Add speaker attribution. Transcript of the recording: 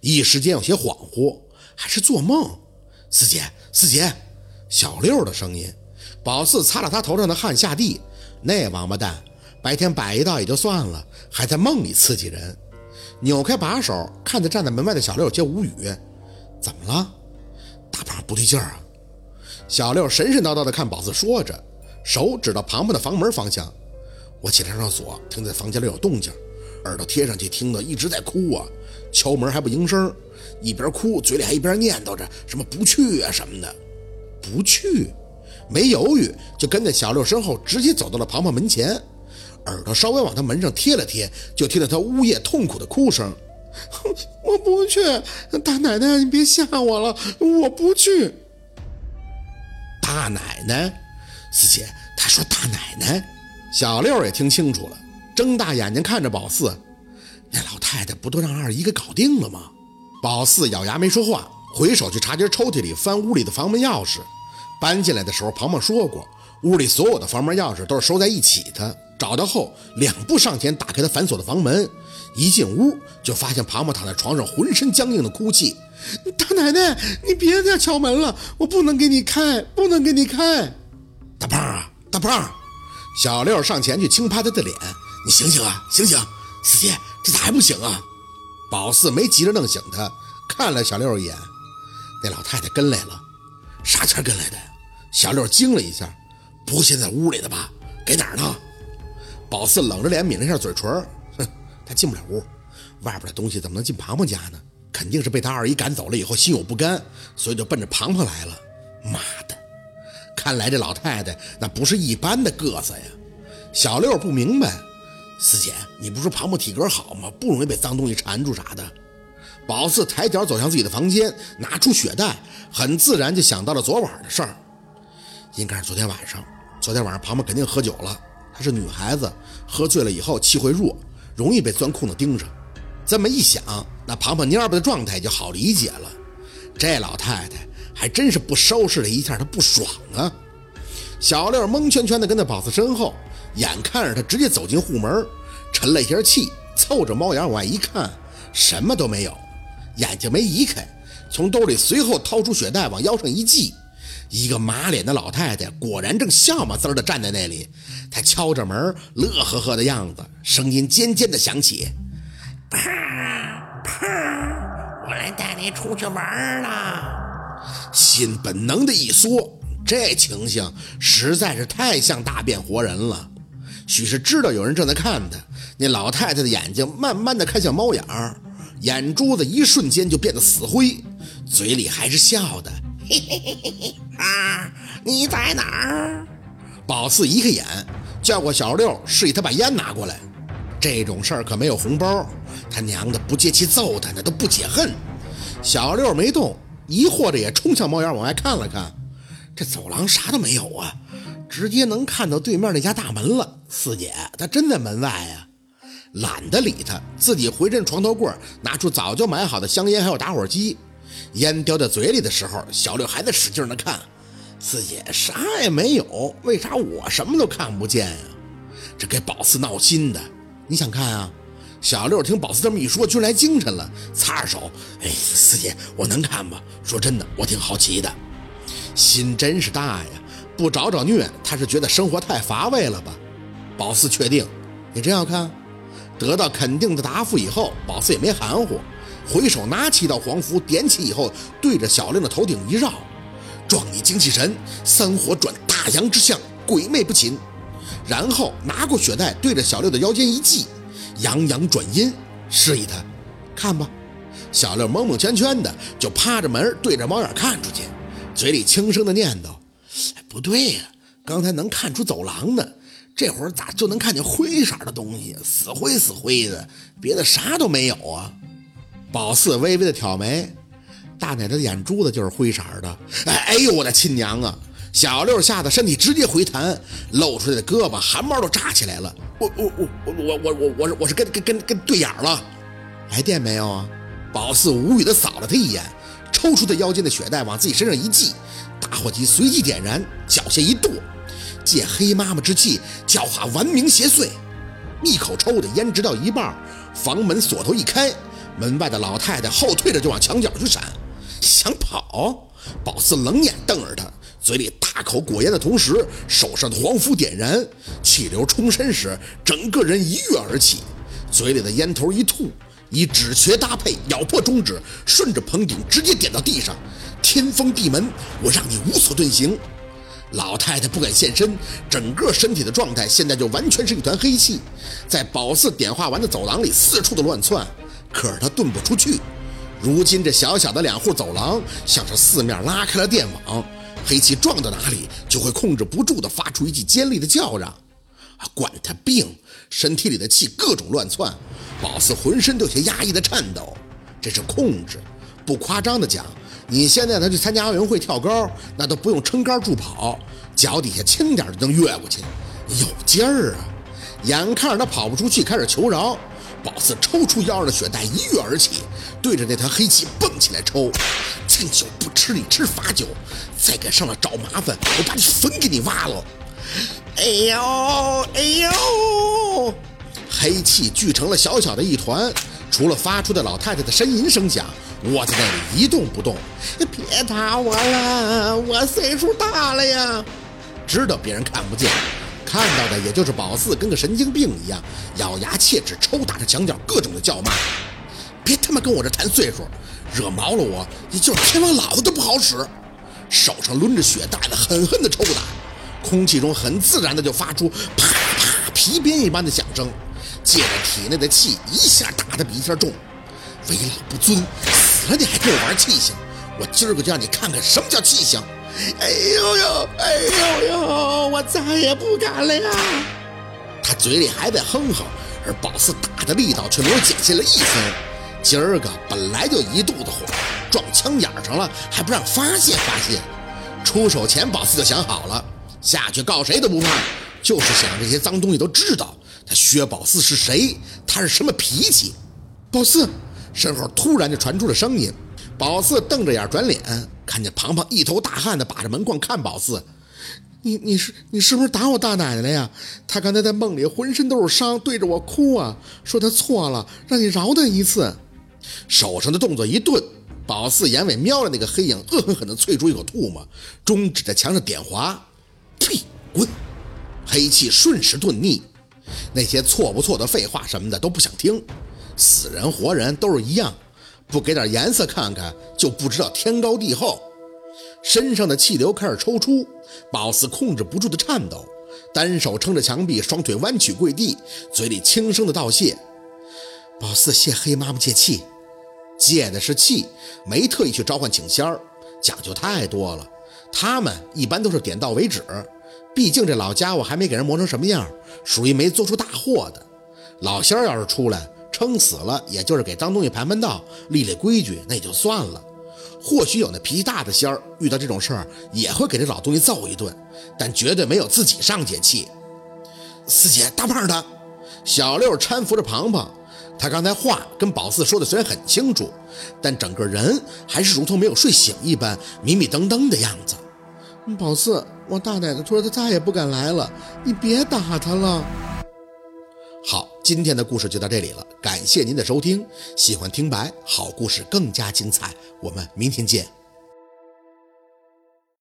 Speaker 1: 一时间有些恍惚，还是做梦。四姐，四姐，小六的声音。宝四擦了他头上的汗，下地。那王八蛋，白天摆一道也就算了，还在梦里刺激人。扭开把手，看着站在门外的小六，皆无语。怎么了？大胖不对劲儿啊！小六神神叨叨的看宝四，说着，手指到旁边的房门方向。我起来上锁，听见房间里有动静，耳朵贴上去听到一直在哭啊，敲门还不应声，一边哭嘴里还一边念叨着什么不去啊什么的，不去。没犹豫，就跟在小六身后，直接走到了庞庞门前，耳朵稍微往他门上贴了贴，就听到他呜咽痛苦的哭声：“ 我不去，大奶奶，你别吓我了，我不去。”大奶奶，四姐，他说大奶奶。小六也听清楚了，睁大眼睛看着宝四：“那老太太不都让二姨给搞定了吗？”宝四咬牙没说话，回手去茶几抽屉里翻屋里的房门钥匙。搬进来的时候，庞庞说过，屋里所有的房门钥匙都是收在一起的。找到后，两步上前打开他反锁的房门，一进屋就发现庞庞躺在床上，浑身僵硬的哭泣。大奶奶，你别再敲门了，我不能给你开，不能给你开。大胖啊，大胖！小六上前去轻拍他的脸，你醒醒啊，醒醒！四姐，这咋还不醒啊？宝四没急着弄醒他，看了小六一眼，那老太太跟来了。啥前跟来的？小六惊了一下，不会现在屋里的吧？给哪儿呢？宝四冷着脸抿了一下嘴唇，哼，他进不了屋，外边的东西怎么能进庞庞家呢？肯定是被他二姨赶走了以后心有不甘，所以就奔着庞庞来了。妈的，看来这老太太那不是一般的个子呀！小六不明白，四姐，你不是说庞庞体格好吗？不容易被脏东西缠住啥的。宝四抬脚走向自己的房间，拿出血袋，很自然就想到了昨晚的事儿。应该是昨天晚上，昨天晚上庞庞肯定喝酒了。她是女孩子，喝醉了以后气会弱，容易被钻空子盯上。这么一想，那庞庞蔫巴的状态就好理解了。这老太太还真是不收拾了一下，她不爽啊！小六蒙圈圈的跟在宝四身后，眼看着他直接走进户门，沉了一下气，凑着猫眼往外一看，什么都没有。眼睛没移开，从兜里随后掏出血袋，往腰上一系。一个马脸的老太太果然正笑嘛滋儿的站在那里。她敲着门，乐呵呵的样子，声音尖尖的响起：“
Speaker 2: 胖胖，我来带你出去玩了。”
Speaker 1: 心本能的一缩，这情形实在是太像大变活人了。许是知道有人正在看他，那老太太的眼睛慢慢的看向猫眼儿。眼珠子一瞬间就变得死灰，嘴里还是笑的。嘿嘿嘿嘿嘿
Speaker 2: 啊！你在哪儿？
Speaker 1: 宝四一个眼，叫过小六，示意他把烟拿过来。这种事儿可没有红包，他娘的不借气揍他，那都不解恨。小六没动，疑惑着也冲向猫眼往外看了看。这走廊啥都没有啊，直接能看到对面那家大门了。四姐，他真在门外呀？懒得理他，自己回身床头柜拿出早就买好的香烟，还有打火机。烟叼在嘴里的时候，小六还在使劲的看。四姐啥也没有，为啥我什么都看不见呀？这给宝四闹心的。你想看啊？小六听宝四这么一说，就来精神了，擦着手，哎，四姐，我能看吗？说真的，我挺好奇的。心真是大呀！不找找虐，他是觉得生活太乏味了吧？宝四确定，你真要看？得到肯定的答复以后，宝四也没含糊，回手拿起一道黄符，点起以后，对着小令的头顶一绕，壮你精气神，三火转大阳之象，鬼魅不侵。然后拿过血袋，对着小六的腰间一系，阳阳转阴，示意他看吧。小六蒙蒙圈圈的就趴着门，对着猫眼看出去，嘴里轻声的念叨：“不对呀，刚才能看出走廊呢。”这会儿咋就能看见灰色的东西？死灰死灰的，别的啥都没有啊！宝四微微的挑眉，大奶奶的眼珠子就是灰色的。哎哎呦，我的亲娘啊！小六吓得身体直接回弹，露出来的胳膊汗毛都炸起来了。我我我我我我我我是我是跟跟跟跟对眼了，来电没有啊？宝四无语的扫了他一眼，抽出他腰间的血袋往自己身上一系，打火机随即点燃，脚下一跺。借黑妈妈之气，教化顽冥邪祟。一口抽的烟直到一半，房门锁头一开，门外的老太太后退着就往墙角去闪，想跑。宝四冷眼瞪着他，嘴里大口裹烟的同时，手上的黄符点燃，气流冲身时，整个人一跃而起，嘴里的烟头一吐，以指诀搭配，咬破中指，顺着棚顶直接点到地上。天封地门，我让你无所遁形。老太太不敢现身，整个身体的状态现在就完全是一团黑气，在宝四点化完的走廊里四处的乱窜，可是她遁不出去。如今这小小的两户走廊，像是四面拉开了电网，黑气撞到哪里，就会控制不住的发出一记尖利的叫嚷。管他病，身体里的气各种乱窜，宝四浑身都有些压抑的颤抖。这是控制，不夸张的讲，你现在他去参加奥运会跳高，那都不用撑杆助跑，脚底下轻点就能越过去，有劲儿啊！眼看着他跑不出去，开始求饶。宝四抽出腰上的血袋，一跃而起，对着那团黑气蹦起来抽。敬酒不吃你吃罚酒，再敢上来找麻烦，我把你坟给你挖了！哎呦哎呦！黑气聚成了小小的一团，除了发出的老太太的呻吟声响，窝在那里一动不动。别打我了，我岁数大了呀！知道别人看不见。看到的也就是宝四跟个神经病一样，咬牙切齿抽打着墙角，各种的叫骂。别他妈跟我这谈岁数，惹毛了我，你就是天王老子都不好使。手上抡着血袋子，狠狠的抽打，空气中很自然的就发出啪啪皮鞭一般的响声，借着体内的气一下打的比一下重。为老不尊，死了你还跟我玩气性？我今儿个就让你看看什么叫气性！哎呦呦，哎呦呦，我再也不敢了呀！他嘴里还在哼哼，而宝四打的力道却没有减下来一分。今儿个本来就一肚子火，撞枪眼上了，还不让发泄发泄。出手前，宝四就想好了，下去告谁都不怕，就是想让这些脏东西都知道他薛宝四是谁，他是什么脾气。宝四身后突然就传出了声音，宝四瞪着眼转脸。看见庞庞一头大汗的把着门框看宝四，你你是你是不是打我大奶奶了呀？他刚才在梦里浑身都是伤，对着我哭啊，说他错了，让你饶他一次。手上的动作一顿，宝四眼尾瞄着那个黑影，恶狠狠地啐出一口唾沫，中指在墙上点划，呸，滚！黑气瞬时遁匿，那些错不错的废话什么的都不想听，死人活人都是一样。不给点颜色看看，就不知道天高地厚。身上的气流开始抽出，宝四控制不住的颤抖，单手撑着墙壁，双腿弯曲跪地，嘴里轻声的道谢。宝四谢黑妈妈借气，借的是气，没特意去召唤请仙儿，讲究太多了。他们一般都是点到为止，毕竟这老家伙还没给人磨成什么样，属于没做出大祸的。老仙儿要是出来。撑死了，也就是给脏东西盘盘道、立立规矩，那也就算了。或许有那脾气大的仙儿，遇到这种事儿也会给这老东西揍一顿，但绝对没有自己上解气。四姐，大胖他，小六搀扶着庞庞，他刚才话跟宝四说的虽然很清楚，但整个人还是如同没有睡醒一般，迷迷瞪瞪的样子。宝四，我大奶奶说她再也不敢来了，你别打她了。好，今天的故事就到这里了，感谢您的收听。喜欢听白好故事更加精彩，我们明天见。